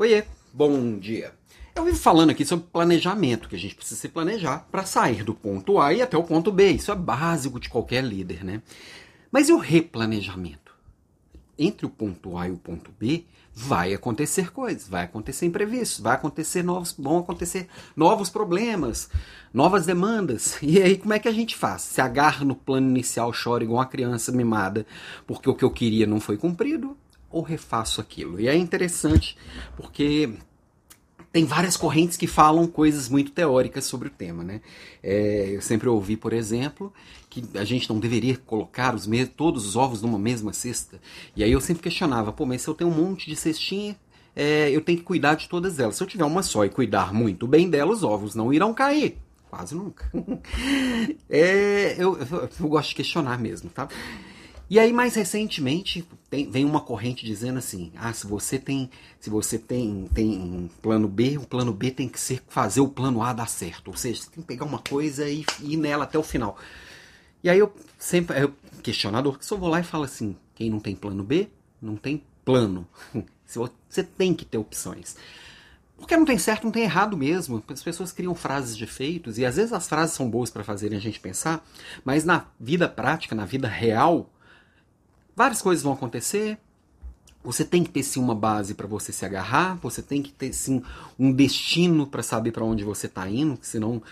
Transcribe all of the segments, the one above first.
Oiê, bom dia. Eu vivo falando aqui sobre planejamento, que a gente precisa se planejar para sair do ponto A e até o ponto B. Isso é básico de qualquer líder, né? Mas e o replanejamento? Entre o ponto A e o ponto B, vai acontecer coisas, vai acontecer imprevistos, vai acontecer novos, vão acontecer novos problemas, novas demandas. E aí como é que a gente faz? Se agarra no plano inicial, chora igual uma criança mimada, porque o que eu queria não foi cumprido, ou refaço aquilo? E é interessante porque tem várias correntes que falam coisas muito teóricas sobre o tema, né? É, eu sempre ouvi, por exemplo, que a gente não deveria colocar os todos os ovos numa mesma cesta. E aí eu sempre questionava, pô, mas se eu tenho um monte de cestinha, é, eu tenho que cuidar de todas elas. Se eu tiver uma só e cuidar muito bem dela, os ovos não irão cair. Quase nunca. é, eu, eu, eu gosto de questionar mesmo, tá? E aí, mais recentemente, tem, vem uma corrente dizendo assim: ah, se você tem, se você tem, tem um plano B, o plano B tem que ser fazer o plano A dar certo. Ou seja, você tem que pegar uma coisa e ir nela até o final. E aí eu sempre, eu, questionador, que só vou lá e falo assim: quem não tem plano B, não tem plano. Você tem que ter opções. Porque não tem certo, não tem errado mesmo. As pessoas criam frases de efeitos e às vezes as frases são boas para fazerem a gente pensar, mas na vida prática, na vida real, várias coisas vão acontecer. Você tem que ter sim uma base para você se agarrar, você tem que ter sim um destino para saber para onde você está indo, senão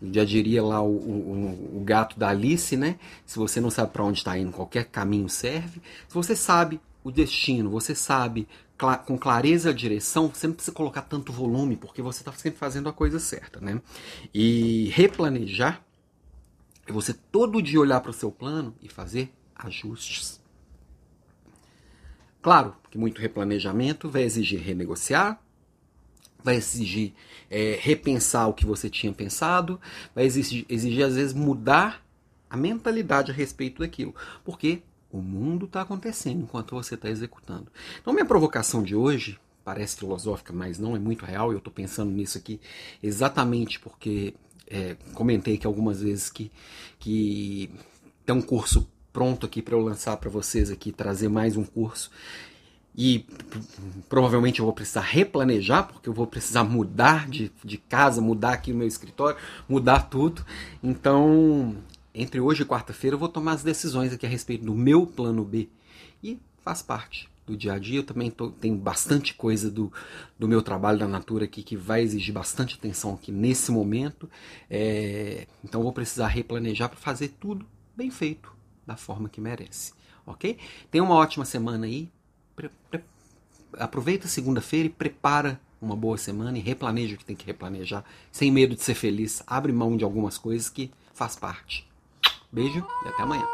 já diria lá o, o, o, gato da Alice, né? Se você não sabe para onde está indo, qualquer caminho serve. Se você sabe o destino, você sabe cl com clareza a direção, você não precisa colocar tanto volume, porque você está sempre fazendo a coisa certa, né? E replanejar é você todo dia olhar para o seu plano e fazer ajustes. Claro que muito replanejamento vai exigir renegociar, vai exigir é, repensar o que você tinha pensado, vai exigir, exigir, às vezes mudar a mentalidade a respeito daquilo, porque o mundo está acontecendo enquanto você está executando. Então, minha provocação de hoje parece filosófica, mas não é muito real. Eu estou pensando nisso aqui exatamente porque é, comentei que algumas vezes que, que tem um curso pronto aqui para eu lançar para vocês aqui, trazer mais um curso. E provavelmente eu vou precisar replanejar, porque eu vou precisar mudar de, de casa, mudar aqui o meu escritório, mudar tudo. Então, entre hoje e quarta-feira, eu vou tomar as decisões aqui a respeito do meu plano B. E faz parte do dia a dia. Eu também tô, tenho bastante coisa do, do meu trabalho da Natura aqui que vai exigir bastante atenção aqui nesse momento. É, então, vou precisar replanejar para fazer tudo bem feito da forma que merece, ok? Tenha uma ótima semana aí. Pre aproveita segunda-feira e prepara uma boa semana e replaneja o que tem que replanejar, sem medo de ser feliz. Abre mão de algumas coisas que faz parte. Beijo e até amanhã.